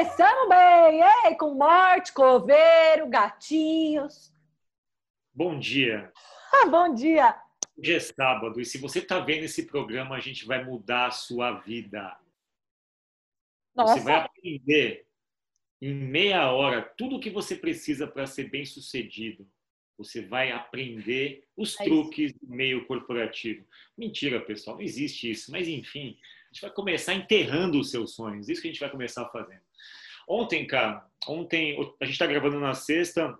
Começamos bem, ei, com morte, coveiro, gatinhos. Bom dia. Ah, bom dia. Hoje é sábado e se você está vendo esse programa, a gente vai mudar a sua vida. Nossa, Você vai aprender em meia hora tudo o que você precisa para ser bem sucedido. Você vai aprender os É truques do meio corporativo. Mentira, pessoal, não existe isso. Mas enfim, a gente vai começar enterrando os seus sonhos. Isso que a gente vai começar fazendo. Ontem, cara, ontem a gente está gravando na sexta.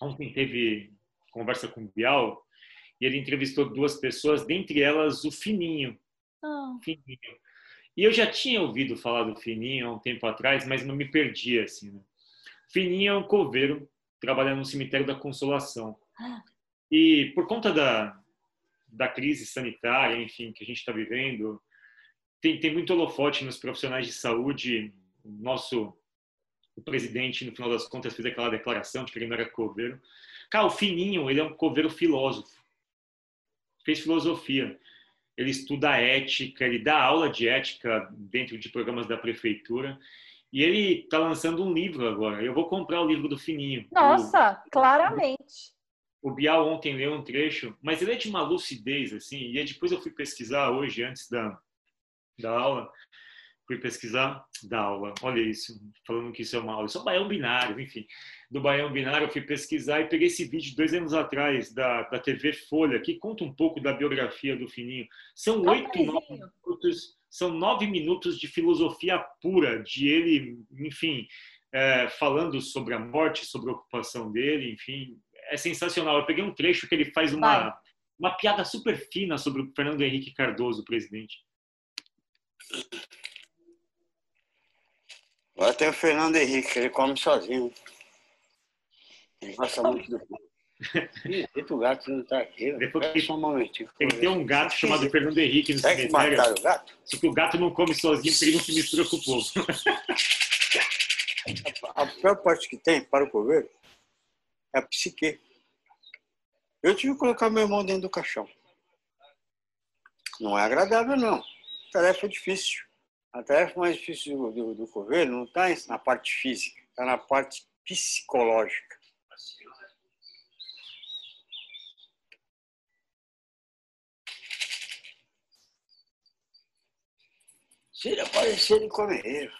Ontem teve conversa com o Bial e ele entrevistou duas pessoas, dentre elas o Fininho. Ah, Fininho. E eu já tinha ouvido falar do Fininho há um tempo atrás, mas não me perdi assim. Né? Fininho é um coveiro, trabalha no cemitério da Consolação. E por conta da, da crise sanitária, enfim, que a gente está vivendo, tem, tem muito holofote nos profissionais de saúde. Nosso o presidente, no final das contas, fez aquela declaração de que ele não era coveiro. Cara, o Fininho, ele é um coveiro filósofo. Fez filosofia ele estuda ética, ele dá aula de ética dentro de programas da prefeitura. E ele está lançando um livro agora. Eu vou comprar o livro do Fininho. nossa, claramente. O, o Bial ontem leu um trecho, mas ele é de uma lucidez, assim. E aí depois eu fui pesquisar hoje, antes da, da aula. Fui pesquisar da aula. Olha isso, falando que isso é uma aula. Isso é um baião binário, enfim. Do baião binário, eu fui pesquisar e peguei esse vídeo dois anos atrás da, da TV Folha, que conta um pouco da biografia do Fininho. São oito, nove minutos, são nove minutos de filosofia pura, de ele, enfim, é, falando sobre a morte, sobre a ocupação dele, enfim, é sensacional. Eu peguei um trecho que ele faz Vai. uma, uma piada super fina sobre o Fernando Henrique Cardoso, o presidente. Agora tem o Fernando Henrique, que ele come sozinho. Ele gosta muito do Eita, o gato não tá aqui. velho. Depois que- só um momentinho. Tem um gato chamado Fernando Henrique no Será que cemitério. mataram o gato? Só que o gato não come sozinho porque ele não se mistura com o povo. A pior parte que tem para o coveiro é a psique. Eu tive que colocar meu irmão dentro do caixão. Não é agradável, não. Tarefa difícil. A tarefa mais difícil do, do, do coveiro não está na parte física, está na parte psicológica. Se ele aparecer, ele come eu.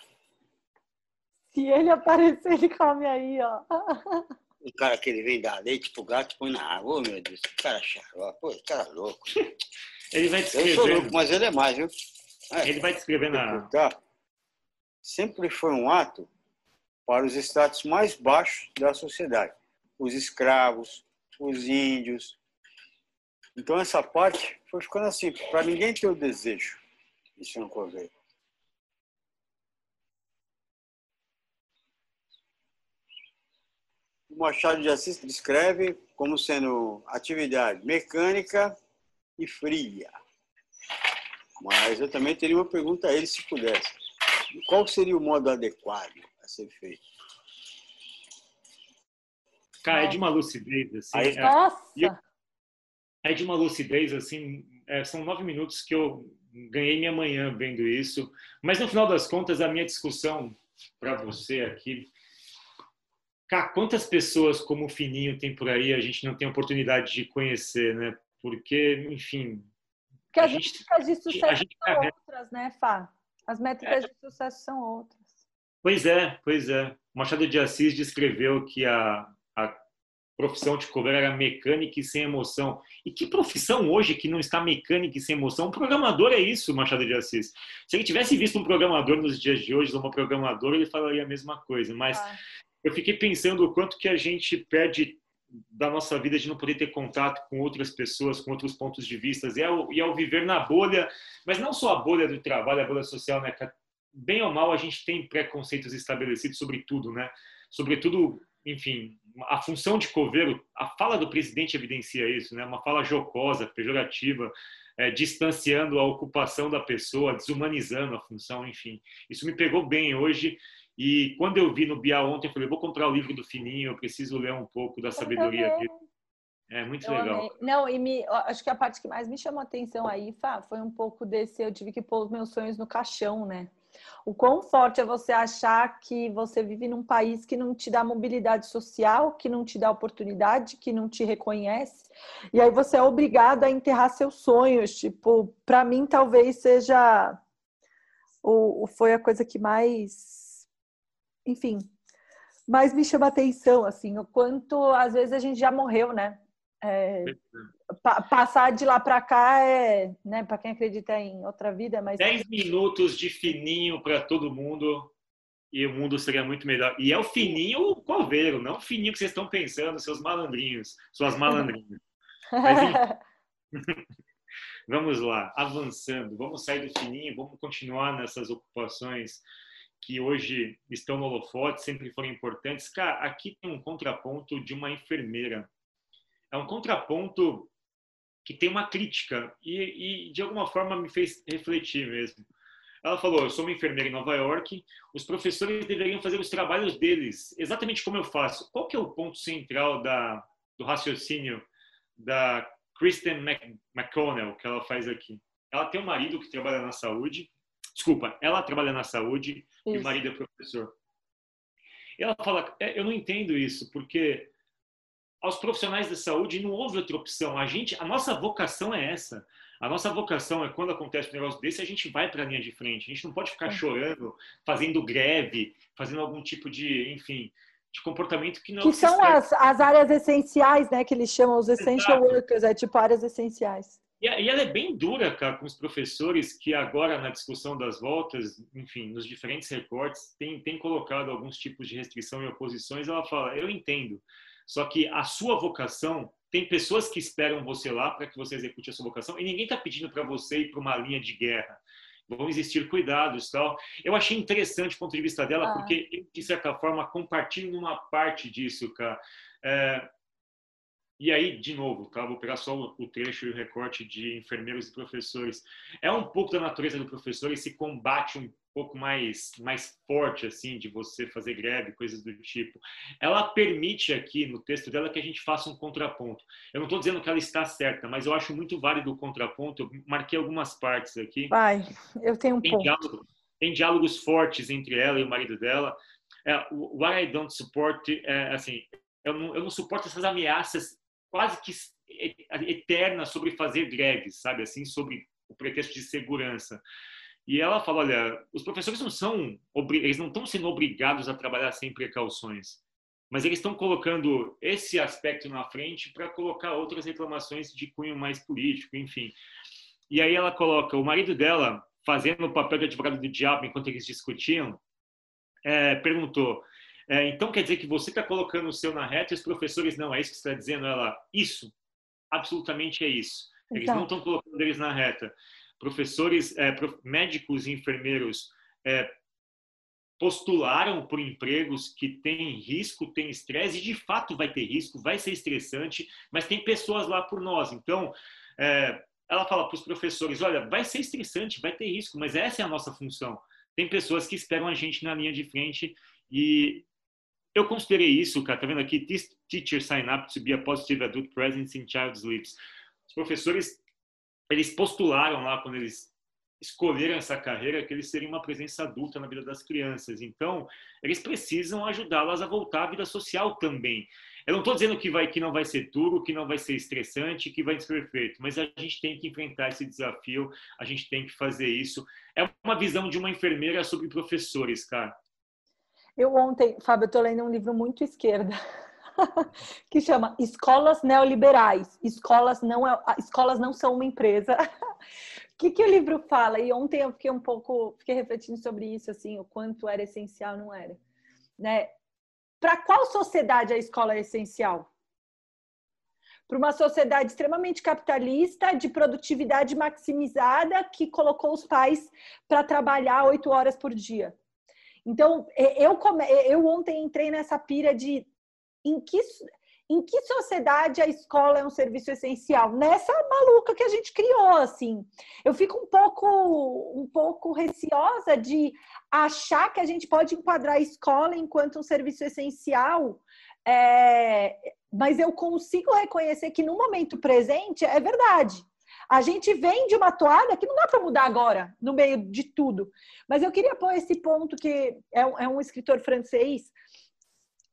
Se ele aparecer, ele come aí, ó. O cara que ele vem dar leite pro gato põe na água. Ô, meu Deus, que cara xarope. Pô, esse cara louco. Ele vai Eu sou louco, mas ele é mais, viu? É, Ele vai descrevendo a, tá? Sempre foi um ato para os estratos mais baixos da sociedade. Os escravos, os índios. Então, essa parte foi ficando assim, para ninguém ter o desejo de ser um. O Machado de Assis descreve como sendo atividade mecânica e fria. Mas eu também teria uma pergunta a ele, se pudesse. Qual seria o modo adequado a ser feito? Cara, é de uma lucidez, assim. Aí- é- Nossa, é de uma lucidez assim. é, são nove minutos que eu ganhei minha manhã vendo isso. Mas no final das contas, a minha discussão para você aqui. Cara, quantas pessoas como o Fininho tem por aí a gente não tem oportunidade de conhecer, né? Porque, enfim. Porque as gente- métricas de sucesso gente são carrega- outras, né, Fá? As métricas de sucesso são outras. Pois é, pois é. Machado de Assis descreveu que a, a profissão de coveiro era mecânica e sem emoção. E que profissão hoje que não está mecânica e sem emoção? Um programador é isso, Machado de Assis. Se ele tivesse visto um programador nos dias de hoje, ou uma programadora, ele falaria a mesma coisa. Mas Ah. eu fiquei pensando o quanto que a gente perde da nossa vida de não poder ter contato com outras pessoas, com outros pontos de vista, e ao, e ao viver na bolha, mas não só a bolha do trabalho, a bolha social, né? Bem ou mal, a gente tem preconceitos estabelecidos sobre tudo, né? Sobretudo, enfim, a função de coveiro, a fala do presidente evidencia isso, né? Uma fala jocosa, pejorativa, é, distanciando a ocupação da pessoa, desumanizando a função, enfim. Isso me pegou bem hoje. E quando eu vi no Bia ontem, eu falei, vou comprar o livro do Fininho, eu preciso ler um pouco da sabedoria dele. É muito eu legal. Amei. Não, e me, acho que a parte que mais me chamou a atenção aí, Fá, foi um pouco desse, eu tive que pôr os meus sonhos no caixão, né? O quão forte é você achar que você vive num país que não te dá mobilidade social, que não te dá oportunidade, que não te reconhece, e aí você é obrigado a enterrar seus sonhos. Tipo, para mim talvez seja o, foi a coisa que mais, enfim, mais me chama atenção, assim, o quanto às vezes a gente já morreu, né? É, pa passar de lá para cá é, né, para quem acredita em outra vida, mas 10 minutos de fininho para todo mundo e o mundo seria muito melhor. E é o fininho coveiro, não o fininho que vocês estão pensando, seus malandrinhos, suas malandrinhas. Mas, vamos lá, avançando. Vamos sair do fininho, vamos continuar nessas ocupações que hoje estão no holofote, sempre foram importantes. Cara, aqui tem um contraponto de uma enfermeira é um contraponto que tem uma crítica e, e, de alguma forma me fez refletir mesmo. Ela falou: Eu sou uma enfermeira em Nova York, os professores deveriam fazer os trabalhos deles, exatamente como eu faço. Qual que é o ponto central da, do raciocínio da Kristen McConnell que ela faz aqui? Ela tem um marido que trabalha na saúde, desculpa, ela trabalha na saúde isso. e o marido é professor. E ela fala: é, Eu não entendo isso, porque aos profissionais da saúde não houve outra opção. A gente, a nossa vocação é essa. A nossa vocação é quando acontece um negócio desse, a gente vai para a linha de frente. A gente não pode ficar chorando, fazendo greve, fazendo algum tipo de, enfim, de comportamento que não. Que são as, as áreas essenciais, né? Que eles chamam os essential Exato. workers, é tipo áreas essenciais. E, ela é bem dura, cara, com os professores que agora na discussão das voltas, enfim, nos diferentes recortes, tem, tem colocado alguns tipos de restrição e oposições. Ela fala, eu entendo. Só que a sua vocação, tem pessoas que esperam você lá para que você execute a sua vocação e ninguém está pedindo para você ir para uma linha de guerra. Vão existir cuidados tal. Eu achei interessante o ponto de vista dela, ah. porque eu, de certa forma, compartilho uma parte disso, cara. É, e aí, de novo, tá? vou pegar só o trecho e o recorte de enfermeiros e professores. É um pouco da natureza do professor esse combate um pouco mais, mais forte, assim, de você fazer greve, coisas do tipo. Ela permite aqui, no texto dela, que a gente faça um contraponto. Eu não estou dizendo que ela está certa, mas eu acho muito válido o contraponto. Eu marquei algumas partes aqui. Vai, eu tenho um tem ponto. Diálogo, tem diálogos fortes entre ela e o marido dela. É, what I don't support, é, assim, eu não, eu não suporto essas ameaças quase que eternas sobre fazer greves, sabe, assim, sobre o pretexto de segurança. E ela fala, olha, os professores não são, eles não estão sendo obrigados a trabalhar sem precauções, mas eles estão colocando esse aspecto na frente para colocar outras reclamações de cunho mais político, enfim. E aí ela coloca o marido dela fazendo o papel de advogado do diabo enquanto eles discutiam, é, perguntou: é, então quer dizer que você está colocando o seu na reta e os professores não? É isso que você está dizendo? Ela, isso, absolutamente é isso. Eles não estão colocando eles na reta professores, é, médicos e enfermeiros é, postularam por empregos que têm risco, têm estresse, e de fato vai ter risco, vai ser estressante, mas tem pessoas lá por nós. Então, é, ela fala para os professores: olha, vai ser estressante, vai ter risco, mas essa é a nossa função. Tem pessoas que esperam a gente na linha de frente e eu considerei isso, cara, tá vendo aqui? This teacher sign up to be a positive adult presence in child's lives. Os professores eles postularam lá quando eles escolheram essa carreira que eles seriam uma presença adulta na vida das crianças. Então, eles precisam ajudá-las a voltar à vida social também. Eu não estou dizendo que vai que não vai ser duro, que não vai ser estressante, que vai ser perfeito, mas a gente tem que enfrentar esse desafio, a gente tem que fazer isso. É uma visão de uma enfermeira sobre professores, cara. Eu ontem, Fábio, eu estou lendo um livro muito esquerda que chama Escolas Neoliberais. Escolas não, é, escolas não são uma empresa. O que, que o livro fala? E ontem eu fiquei um pouco, fiquei refletindo sobre isso, assim, o quanto era essencial, não era. Né? Para qual sociedade a escola é essencial? Para uma sociedade extremamente capitalista, de produtividade maximizada, que colocou os pais para trabalhar oito horas por dia. Então, eu, eu ontem entrei nessa pira de em que em que sociedade a escola é um serviço essencial? Nessa maluca que a gente criou, assim. Eu fico um pouco, um pouco receosa de achar que a gente pode enquadrar a escola enquanto um serviço essencial, é... mas eu consigo reconhecer que no momento presente é verdade. A gente vem de uma toada que não dá para mudar agora, no meio de tudo. Mas eu queria pôr esse ponto que é um, é um escritor francês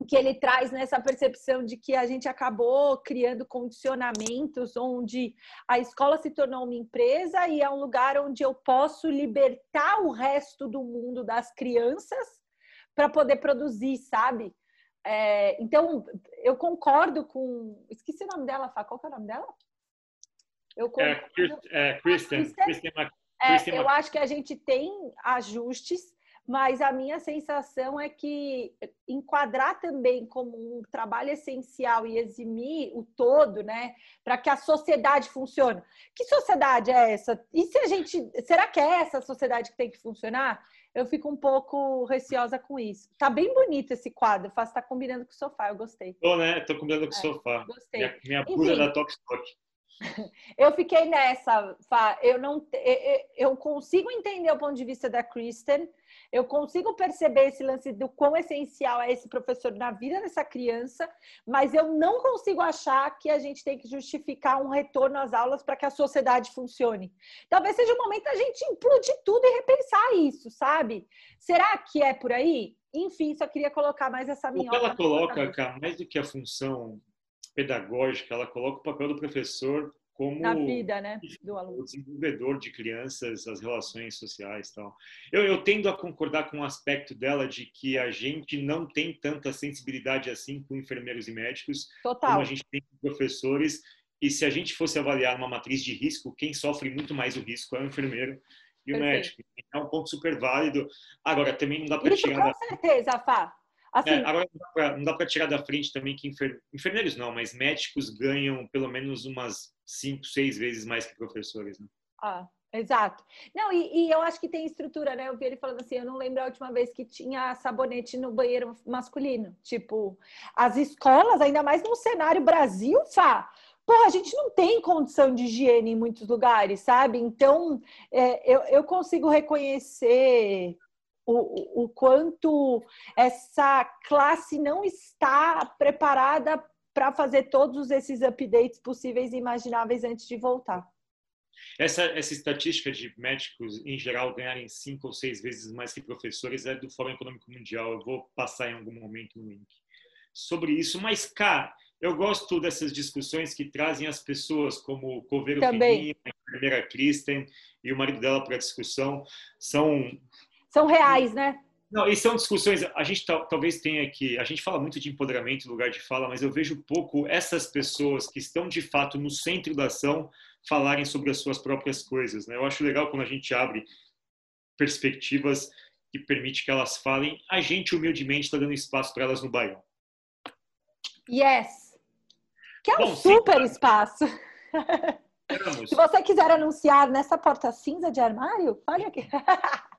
que ele traz nessa percepção de que a gente acabou criando condicionamentos onde a escola se tornou uma empresa e é um lugar onde eu posso libertar o resto do mundo das crianças para poder produzir, sabe? É, então, eu concordo com. Esqueci o nome dela, Fá. Qual que é o nome dela? Eu é, concordo... é, Kristen. Kristen, Kristen, Kristen, é, eu acho que a gente tem ajustes mas a minha sensação é que enquadrar também como um trabalho essencial e eximir o todo, né, para que a sociedade funcione. Que sociedade é essa? E se a gente, será que é essa sociedade que tem que funcionar? Eu fico um pouco receosa com isso. Tá bem bonito esse quadro, faz tá combinando com o sofá, eu gostei. Tô, né? Tô combinando com o é, sofá. Gostei. Minha, minha da Top Stock. Eu fiquei nessa, Fá. Eu não, eu consigo entender o ponto de vista da Kristen. Eu consigo perceber esse lance do quão essencial é esse professor na vida dessa criança, mas eu não consigo achar que a gente tem que justificar um retorno às aulas para que a sociedade funcione. Talvez seja o momento da gente implodir tudo e repensar isso, sabe? Será que é por aí? Enfim, só queria colocar mais essa minha. O que ela coloca, cara, mais do que a função pedagógica, ela coloca o papel do professor como na vida, né, do aluno. O desenvolvedor de crianças, as relações sociais, tal. Eu, eu tendo a concordar com o aspecto dela de que a gente não tem tanta sensibilidade assim com enfermeiros e médicos, Total. como a gente tem com professores. E se a gente fosse avaliar uma matriz de risco, quem sofre muito mais o risco é o enfermeiro e o Perfeito. médico. É um ponto super válido. Agora, também não dá para tirar. Com certeza, Fá. Assim, é, agora não dá para tirar da frente também que enfer... enfermeiros não, mas médicos ganham pelo menos umas cinco, seis vezes mais que professores. Né? Ah, exato. Não, e, e, eu acho que tem estrutura, né? Eu vi ele falando assim, eu não lembro a última vez que tinha sabonete no banheiro masculino. Tipo, as escolas, ainda mais no cenário Brasil, Fá, pô, a gente não tem condição de higiene em muitos lugares, sabe? Então, é, eu, eu consigo reconhecer o, o quanto essa classe não está preparada para fazer todos esses updates possíveis e imagináveis antes de voltar. Essa, essa estatística de médicos, em geral, ganharem cinco ou seis vezes mais que professores é do Fórum Econômico Mundial. Eu vou passar em algum momento no link sobre isso. Mas, cá, eu gosto dessas discussões que trazem as pessoas como o Coveiro Fininho, a enfermeira Kristen e o marido dela para a discussão. São são reais, né? Não, e são discussões, a gente talvez tenha que, a gente fala muito de empoderamento lugar de fala, mas eu vejo pouco essas pessoas que estão de fato no centro da ação falarem sobre as suas próprias coisas, né? Eu acho legal quando a gente abre perspectivas que permite que elas falem, a gente humildemente está dando espaço para elas no Baião. Yes! Que é um Bom, super sim, espaço. Se você quiser anunciar nessa porta cinza de armário, fale aqui.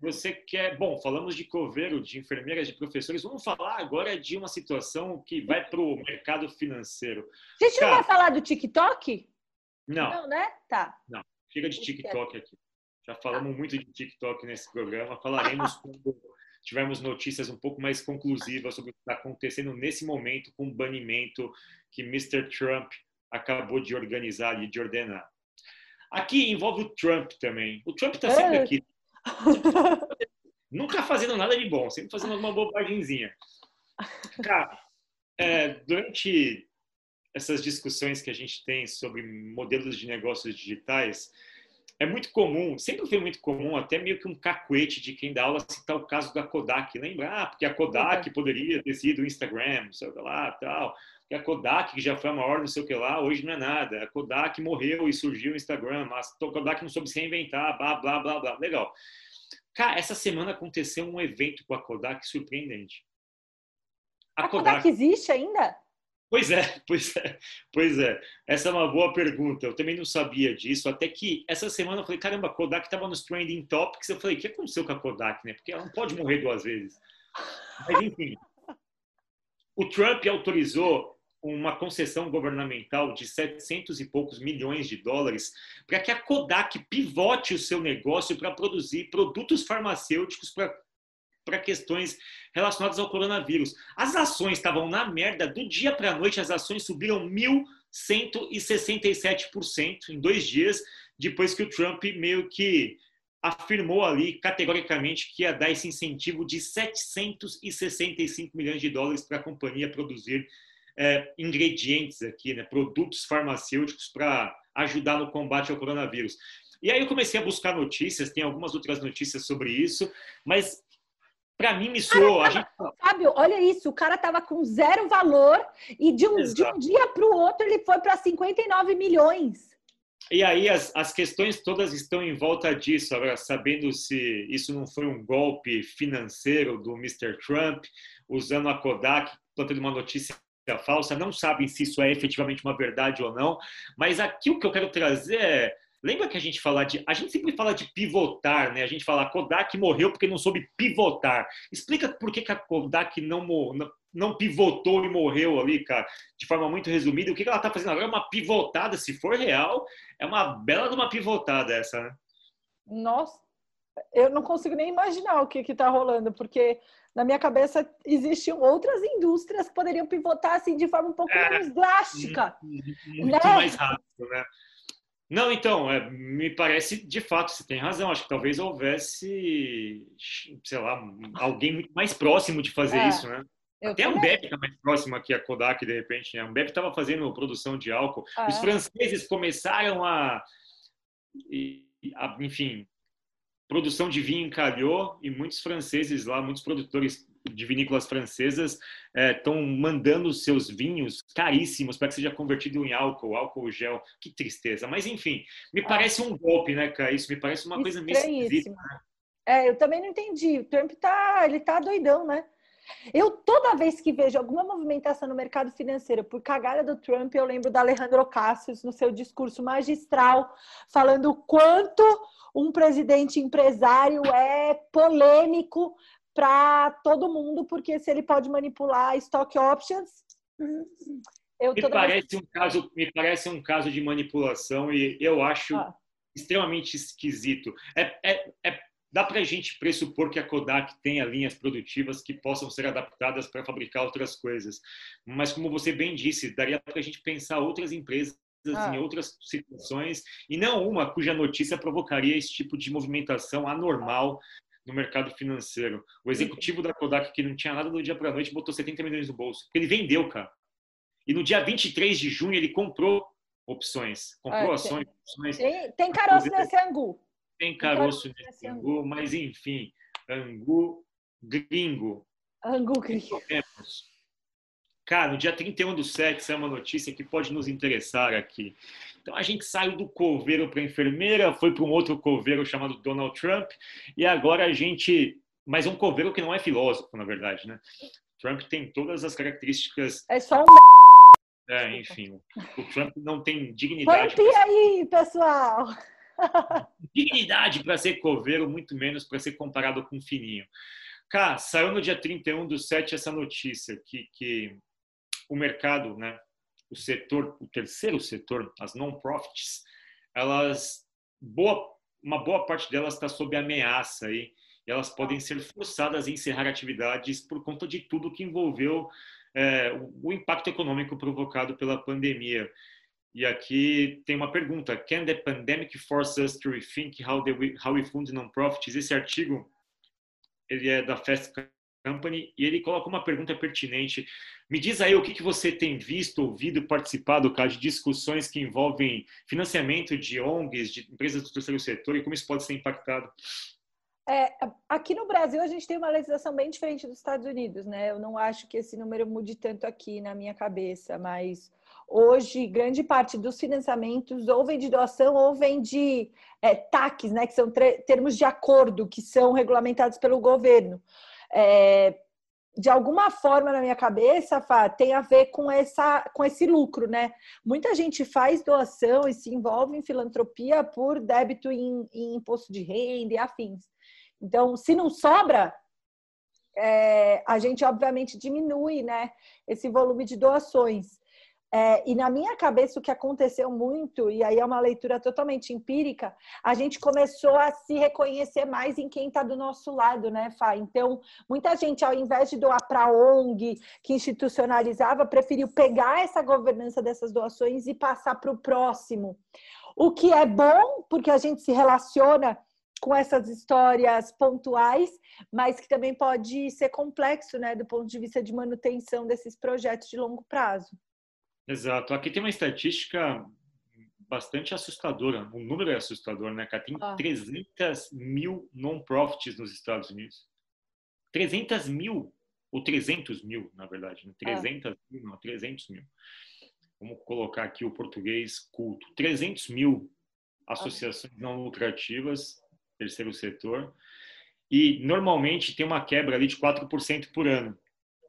Você quer. Bom, falamos de coveiro, de enfermeiras, de professores. Vamos falar agora de uma situação que vai para o mercado financeiro. A gente Cara, não vai falar do TikTok? Não. Não, né? Tá. Não. Chega de TikTok aqui. Já falamos muito de TikTok nesse programa. Falaremos quando tivermos notícias um pouco mais conclusivas sobre o que está acontecendo nesse momento com o banimento que Mr. Trump acabou de organizar e de ordenar. Aqui envolve o Trump também. O Trump está sempre é. aqui. Nunca fazendo nada de bom, sempre fazendo alguma bobagemzinha. Cara, é, durante essas discussões que a gente tem sobre modelos de negócios digitais, é muito comum, sempre foi muito comum, até meio que um cacuete de quem dá aula citar o caso da Kodak. Lembra? Ah, porque a Kodak poderia ter sido o Instagram, sei lá, tal que a Kodak, que já foi a maior não sei o que lá, hoje não é nada. A Kodak morreu e surgiu o Instagram, mas a Kodak não soube se reinventar, blá, blá, blá, blá. Legal. Cara, essa semana aconteceu um evento com a Kodak surpreendente. A, a Kodak... Kodak existe ainda? Pois é, pois é, pois é. Essa é uma boa pergunta. Eu também não sabia disso. Até que essa semana eu falei, caramba, a Kodak estava nos trending topics. Eu falei, o que aconteceu com a Kodak, né? Porque ela não pode morrer duas vezes. Mas enfim, o Trump autorizou uma concessão governamental de 700 e poucos milhões de dólares para que a Kodak pivote o seu negócio para produzir produtos farmacêuticos para para questões relacionadas ao coronavírus. As ações estavam na merda, do dia para a noite as ações subiram 1.167% em dois dias, depois que o Trump meio que afirmou ali categoricamente que ia dar esse incentivo de 765 milhões de dólares para a companhia produzir é, ingredientes aqui, né, produtos farmacêuticos para ajudar no combate ao coronavírus. E aí eu comecei a buscar notícias, tem algumas outras notícias sobre isso, mas para mim me soou. Gente... Fábio, olha isso, o cara tava com zero valor e de um, de um dia para o outro ele foi para 59 milhões. E aí as, as questões todas estão em volta disso, agora sabendo se isso não foi um golpe financeiro do Mr. Trump, usando a Kodak, plantando uma notícia falsa, não sabem se isso é efetivamente uma verdade ou não, mas aqui o que eu quero trazer é Lembra que a gente fala de. A gente sempre fala de pivotar, né? A gente fala Kodak morreu porque não soube pivotar. Explica por que, que a Kodak não, não, não pivotou e morreu ali, cara, de forma muito resumida. O que, que ela está fazendo agora é uma pivotada, se for real, é uma bela de uma pivotada essa, né? Nossa, eu não consigo nem imaginar o que está rolando, porque na minha cabeça existiam outras indústrias que poderiam pivotar assim de forma um pouco é, menos drástica. Muito né? mais rápido, né? Não, então, é, me parece, de fato, você tem razão. Acho que talvez houvesse, sei lá, alguém muito mais próximo de fazer é, isso, né? Até a Ambev está mais próximo aqui, a Kodak, de repente. Né? A Ambev estava fazendo produção de álcool. Ah, Os franceses começaram a, a, enfim, produção de vinho encalhou e muitos franceses lá, muitos produtores de vinícolas francesas estão é, mandando seus vinhos caríssimos para que seja convertido em álcool, álcool gel. Que tristeza. Mas, enfim, me ah. parece um golpe, né, cara? Isso me parece uma coisa meio esquisita. Né? É, eu também não entendi. O Trump tá, ele tá doidão, né? Eu, toda vez que vejo alguma movimentação no mercado financeiro por cagada do Trump, eu lembro da Alejandro Cassius no seu discurso magistral, falando o quanto um presidente empresário é polêmico para todo mundo, porque se ele pode manipular stock options. Eu me, parece vez... um caso, me parece um caso de manipulação e eu acho ah. extremamente esquisito. É, é, é dá para a gente pressupor que a Kodak tenha linhas produtivas que possam ser adaptadas para fabricar outras coisas. Mas, como você bem disse, daria para a gente pensar outras empresas ah. em outras situações e não uma cuja notícia provocaria esse tipo de movimentação anormal no mercado financeiro. O executivo da Kodak, que não tinha nada do dia para a noite, botou 70 milhões no bolso. Ele vendeu, cara. E no dia 23 de junho ele comprou opções. Comprou ah, ações. Tem, opções. Tem, tem caroço nesse angu. Tem caroço nesse angu, mas enfim, angu gringo. Angu gringo. Cara, no dia 31 do 7, é uma notícia que pode nos interessar aqui. Então a gente saiu do coveiro para enfermeira, foi para um outro coveiro chamado Donald Trump, e agora a gente. Mas um coveiro que não é filósofo, na verdade, né? Trump tem todas as características. É só um. É, enfim. O Trump não tem dignidade. Põe aí, pessoal! dignidade para ser coveiro, muito menos para ser comparado com fininho. Cá, saiu no dia 31 do 7 essa notícia que, que o mercado, né, o setor, o terceiro setor, as non-profits, elas, boa, uma boa parte delas está sob ameaça aí, e elas podem ser forçadas a encerrar atividades por conta de tudo que envolveu é, o impacto econômico provocado pela pandemia. E aqui tem uma pergunta: Can the pandemic force us to rethink how, the, how we fund non-profits? Esse artigo ele é da Fast Company e ele coloca uma pergunta pertinente. Me diz aí o que, que você tem visto, ouvido, participado, cara, de discussões que envolvem financiamento de ONGs, de empresas do terceiro setor e como isso pode ser impactado. É, aqui no Brasil a gente tem uma legislação bem diferente dos Estados Unidos, né? Eu não acho que esse número mude tanto aqui na minha cabeça, mas hoje grande parte dos financiamentos ou vem de doação ou vem de é, TACs, né? Que são termos de acordo que são regulamentados pelo governo é, de alguma forma na minha cabeça, Fá, tem a ver com, essa, com esse lucro, né? Muita gente faz doação e se envolve em filantropia por débito em, em imposto de renda e afins. Então, se não sobra, é, a gente obviamente diminui né, esse volume de doações. É, e na minha cabeça, o que aconteceu muito, e aí é uma leitura totalmente empírica, a gente começou a se reconhecer mais em quem está do nosso lado, né, Fá? Então, muita gente, ao invés de doar para a ONG, que institucionalizava, preferiu pegar essa governança dessas doações e passar para o próximo. O que é bom, porque a gente se relaciona com essas histórias pontuais, mas que também pode ser complexo, né, do ponto de vista de manutenção desses projetos de longo prazo. Exato. Aqui tem uma estatística bastante assustadora. O número é assustador, né, cara? Tem ah. 300 mil non-profits nos Estados Unidos. 300 mil, ou 300 mil, na verdade. Né? 300 ah. mil, não, 300 mil. Vamos colocar aqui o português culto. 300 mil associações não lucrativas, terceiro setor. E, normalmente, tem uma quebra ali de 4% por ano.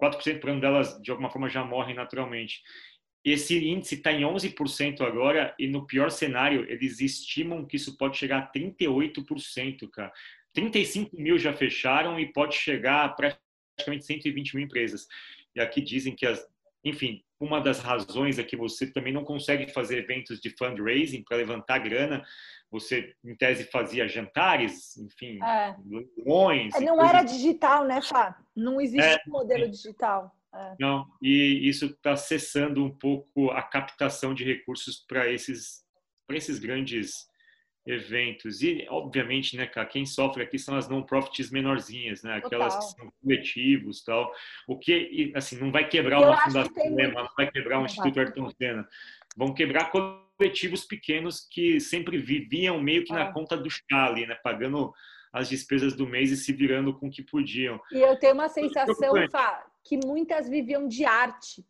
4% por ano delas, de alguma forma, já morrem naturalmente. Esse índice está em 11% agora e no pior cenário eles estimam que isso pode chegar a 38%, cara. 35 mil já fecharam e pode chegar a praticamente 120 mil empresas. E aqui dizem que, as, enfim, uma das razões é que você também não consegue fazer eventos de fundraising para levantar grana. Você, em tese, fazia jantares, enfim, é. leilões. É, não era digital, né, Fá? Não existe é, modelo digital. É. Não, e isso está cessando um pouco a captação de recursos para esses, esses grandes eventos. E, obviamente, né, cara, quem sofre aqui são as non-profits menorzinhas, né? Aquelas Total. que são coletivos tal. O que, assim, não vai quebrar uma fundação, né, não vai quebrar um Instituto Ayrton Senna. Vão quebrar coletivos pequenos que sempre viviam meio que na ah. conta do chale, né? Pagando as despesas do mês e se virando com o que podiam. E eu tenho uma sensação, Fá, que muitas viviam de arte.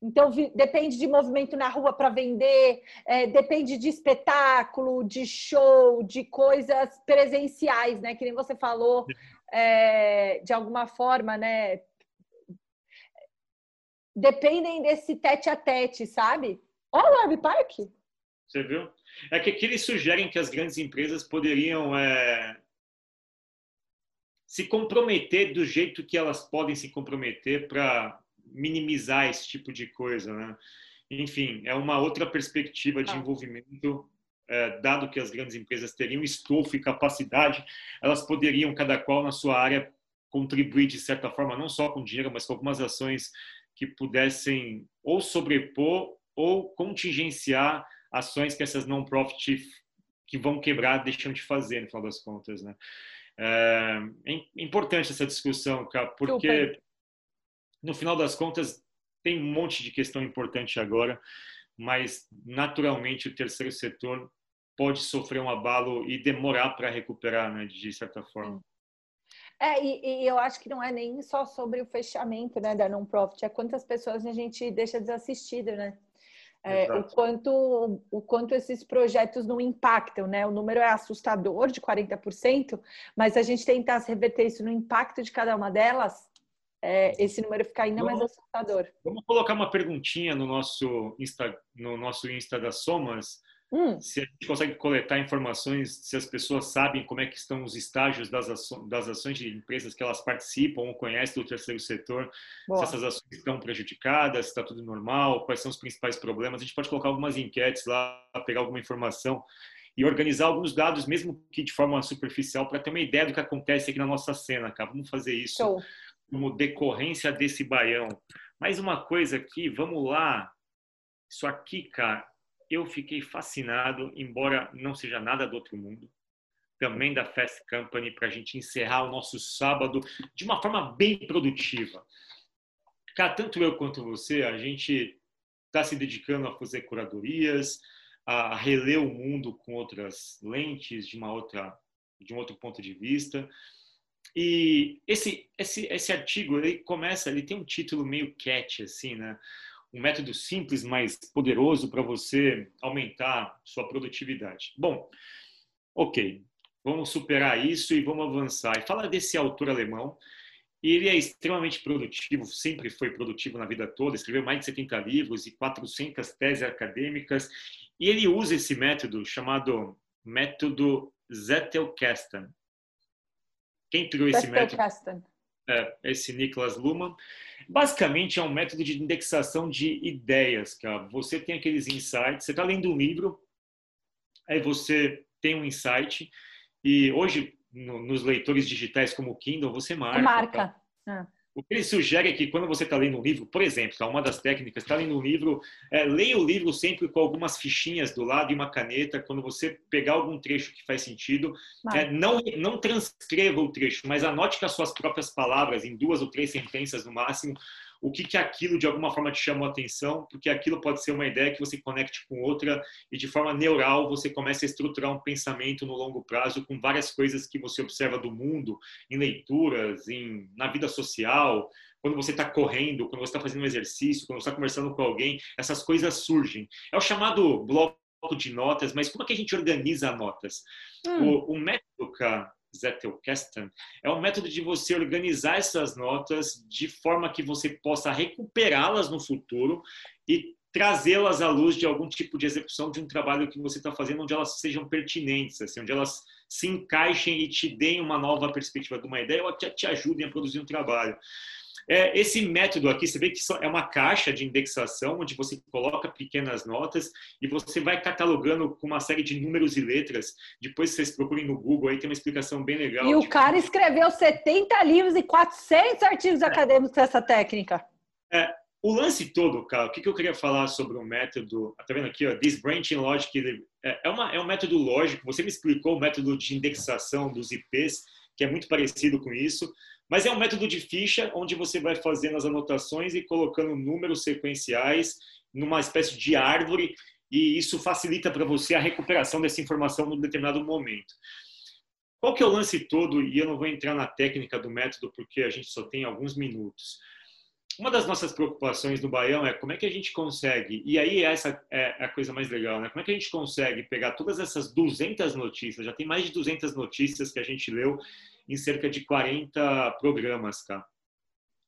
Então, depende de movimento na rua para vender, é, depende de espetáculo, de show, de coisas presenciais, né? Que nem você falou, é, de alguma forma, né? Dependem desse tete a tete, sabe? Olha o Web Park. Você viu? É que aqui eles sugerem que as grandes empresas poderiam é, se comprometer do jeito que elas podem se comprometer para minimizar esse tipo de coisa, né? Enfim, é uma outra perspectiva de ah. envolvimento, é, dado que as grandes empresas teriam estofo e capacidade, elas poderiam, cada qual na sua área, contribuir de certa forma, não só com dinheiro, mas com algumas ações que pudessem ou sobrepor ou contingenciar ações que essas non-profit que vão quebrar deixam de fazer, no final das contas, né? É, é importante essa discussão, cara, porque no final das contas tem um monte de questão importante agora, mas naturalmente o terceiro setor pode sofrer um abalo e demorar para recuperar, né, de certa forma. É, e, e, eu acho que não é nem só sobre o fechamento né, da non-profit, é quantas pessoas a gente deixa desassistido, né? É, o, quanto, o quanto esses projetos não impactam, né? O número é assustador, de 40%, mas a gente tentar reverter isso no impacto de cada uma delas, é, esse número fica ainda vamos, mais assustador. Vamos colocar uma perguntinha no nosso Insta, no nosso Insta das Somas, Hum. Se a gente consegue coletar informações, se as pessoas sabem como é que estão os estágios das, aço das ações de empresas que elas participam ou conhecem do terceiro setor, Boa. se essas ações estão prejudicadas, se está tudo normal, quais são os principais problemas. A gente pode colocar algumas enquetes lá, pegar alguma informação e organizar alguns dados, mesmo que de forma superficial, para ter uma ideia do que acontece aqui na nossa cena, cara. Vamos fazer isso Show. como decorrência desse baião. Mais uma coisa aqui, vamos lá. Isso aqui, cara, eu fiquei fascinado, embora não seja nada do outro mundo, também da Fast Company, para a gente encerrar o nosso sábado de uma forma bem produtiva. Cara, tanto eu quanto você, a gente está se dedicando a fazer curadorias, a reler o mundo com outras lentes, de uma outra, de um outro ponto de vista. E esse esse esse artigo ele começa, ele tem um título meio catchy assim, né? Um método simples, mas poderoso para você aumentar sua produtividade. Bom, ok, vamos superar isso e vamos avançar. E fala desse autor alemão. Ele é extremamente produtivo, sempre foi produtivo na vida toda, escreveu mais de 70 livros e 400 teses acadêmicas. E ele usa esse método chamado método Zettelkasten. Quem criou esse método? É, esse Niklas Luhmann. Basicamente, é um método de indexação de ideias, cara. Você tem aqueles insights, você está lendo um livro, aí você tem um insight, e hoje, no, nos leitores digitais como o Kindle, você marca. Marca. Tá? O que ele sugere é que quando você está lendo um livro, por exemplo, tá, uma das técnicas, está lendo um livro, é, leia o livro sempre com algumas fichinhas do lado e uma caneta. Quando você pegar algum trecho que faz sentido, é, não, não transcreva o trecho, mas anote com as suas próprias palavras, em duas ou três sentenças no máximo, o que, que aquilo de alguma forma te chamou a atenção, porque aquilo pode ser uma ideia que você conecte com outra e de forma neural você começa a estruturar um pensamento no longo prazo com várias coisas que você observa do mundo, em leituras, em, na vida social, quando você está correndo, quando você está fazendo um exercício, quando você está conversando com alguém, essas coisas surgem. É o chamado bloco de notas, mas como é que a gente organiza notas? Hum. O, o método, cara, Zettelkasten, é um método de você organizar essas notas de forma que você possa recuperá-las no futuro e trazê-las à luz de algum tipo de execução de um trabalho que você está fazendo, onde elas sejam pertinentes, assim, onde elas se encaixem e te deem uma nova perspectiva de uma ideia ou te, te ajudem a produzir um trabalho. É, esse método aqui, você vê que é uma caixa de indexação, onde você coloca pequenas notas e você vai catalogando com uma série de números e letras. Depois vocês procurem no Google, aí tem uma explicação bem legal. E o cara escreveu 70 livros e 400 artigos é. acadêmicos dessa técnica. É, o lance todo, cara, o que, eu queria falar sobre o método, tá vendo aqui, ó, This Branching Logic, é, é, uma, é um método lógico, você me explicou o método de indexação dos IPs, que é muito parecido com isso, mas é um método de ficha onde você vai fazendo as anotações e colocando números sequenciais numa espécie de árvore e isso facilita para você a recuperação dessa informação num determinado momento. Qual que é o lance todo? E eu não vou entrar na técnica do método porque a gente só tem alguns minutos. Uma das nossas preocupações no Baião é como é que a gente consegue, e aí essa é a coisa mais legal, né? Como é que a gente consegue pegar todas essas 200 notícias, já tem mais de 200 notícias que a gente leu em cerca de 40 programas, tá?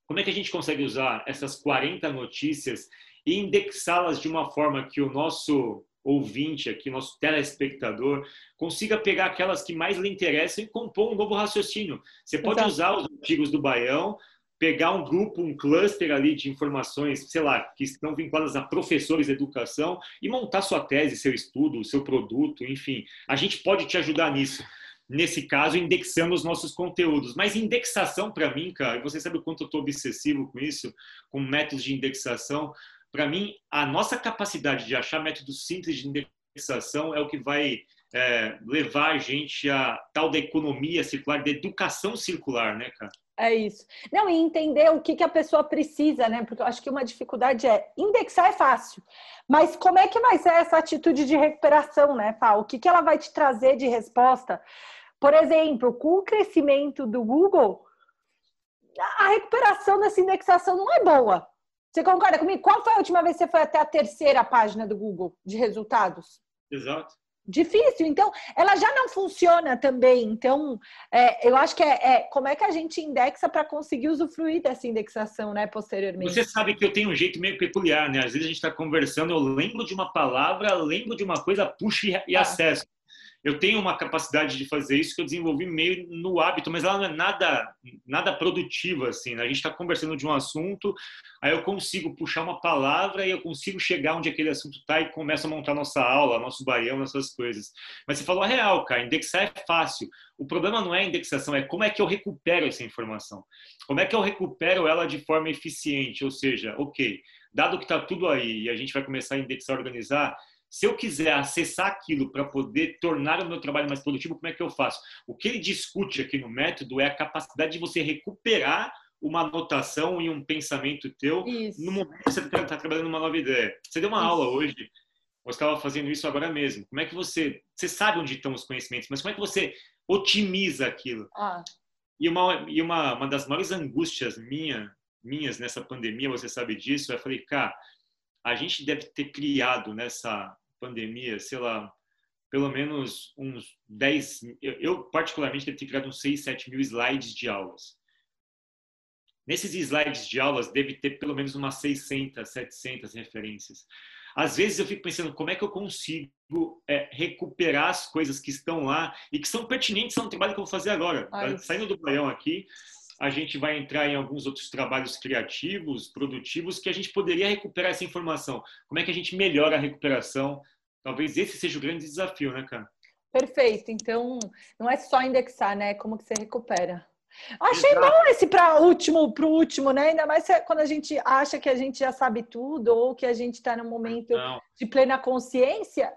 Como é que a gente consegue usar essas 40 notícias e indexá-las de uma forma que o nosso ouvinte aqui, nosso telespectador, consiga pegar aquelas que mais lhe interessam e compor um novo raciocínio. Você pode Exato. usar os artigos do Baião, pegar um grupo, um cluster ali de informações, sei lá, que estão vinculadas a professores de educação e montar sua tese, seu estudo, seu produto, enfim. A gente pode te ajudar nisso nesse caso, indexando os nossos conteúdos. Mas indexação, para mim, cara, você sabe o quanto eu estou obsessivo com isso, com métodos de indexação. Para mim, a nossa capacidade de achar métodos simples de indexação é o que vai é, levar a gente a tal da economia circular, da educação circular, né, cara? É isso. Não, e entender o que, que a pessoa precisa, né? Porque eu acho que uma dificuldade é indexar é fácil, mas como é que vai ser essa atitude de recuperação, né, Pá? O que, que ela vai te trazer de resposta? Por exemplo, com o crescimento do Google, a recuperação dessa indexação não é boa. Você concorda comigo? Qual foi a última vez que você foi até a terceira página do Google de resultados? Exato. Difícil. Então, ela já não funciona também. Então, é, eu acho que é, é, como é que a gente indexa para conseguir usufruir dessa indexação, né, posteriormente. Você sabe que eu tenho um jeito meio peculiar, né? Às vezes a gente está conversando, eu lembro de uma palavra, lembro de uma coisa, puxo e, e ah. acesso eu tenho uma capacidade de fazer isso que eu desenvolvi meio no hábito, mas ela não é nada, nada produtiva, assim. Né? A gente está conversando de um assunto, aí eu consigo puxar uma palavra e eu consigo chegar onde aquele assunto está e começo a montar nossa aula, nosso baião, essas coisas. Mas você falou a real, cara, indexar é fácil. O problema não é a indexação, é como é que eu recupero essa informação. Como é que eu recupero ela de forma eficiente, ou seja, ok, dado que está tudo aí e a gente vai começar a indexar, organizar, se eu quiser acessar aquilo para poder tornar o meu trabalho mais produtivo, como é que eu faço? O que ele discute aqui no método é a capacidade de você recuperar uma anotação e um pensamento teu isso. no momento que você está tá trabalhando uma nova ideia. Você deu uma isso. aula hoje, você estava fazendo isso agora mesmo. Como é que você... Você sabe onde estão os conhecimentos, mas como é que você otimiza aquilo? Ah. E, uma, e uma, uma das maiores angústias minha, minhas nessa pandemia, você sabe disso, é eu falei, cara, a gente deve ter criado nessa pandemia, sei lá, pelo menos uns 10, eu, particularmente devo ter criado uns 6, 7 mil slides de aulas. Nesses slides de aulas deve ter pelo menos umas 600, 700 referências. Às vezes eu fico pensando como é que eu consigo é, recuperar as coisas que estão lá e que são pertinentes ao trabalho que eu vou fazer agora. Ai, Saindo do baião aqui, a gente vai entrar em alguns outros trabalhos criativos, produtivos, que a gente poderia recuperar essa informação. Como é que a gente melhora a recuperação? Talvez esse seja o grande desafio, né, cara? Perfeito. Então, não é só indexar, né? Como que você recupera. Achei Exato. bom esse para último, para o último, né? Ainda mais quando a gente acha que a gente já sabe tudo ou que a gente está num momento não. de plena consciência.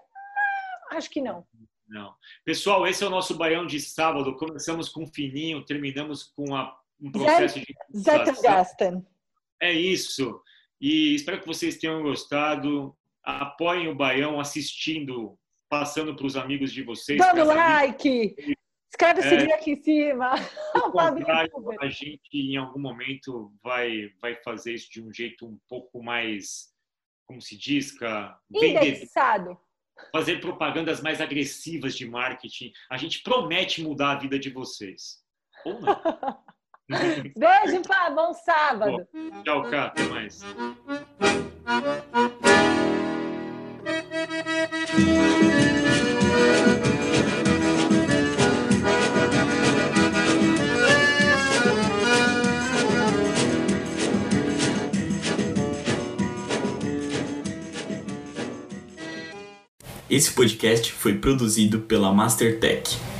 Ah, acho que não. Não. Pessoal, esse é o nosso baião de sábado. Começamos com fininho, terminamos com a, um processo de. Zettelgasten. É isso. E espero que vocês tenham gostado. Apoiem o baião assistindo, passando para os amigos de vocês. Dando like! Escreve é, seguir aqui em cima. a gente, em algum momento, vai, vai fazer isso de um jeito um pouco mais, como se diz, Indexado fazer propagandas mais agressivas de marketing. A gente promete mudar a vida de vocês. Ou não. Beijo, pá. Bom sábado. Bom, tchau, Cá. Até mais. Esse podcast foi produzido pela Mastertech.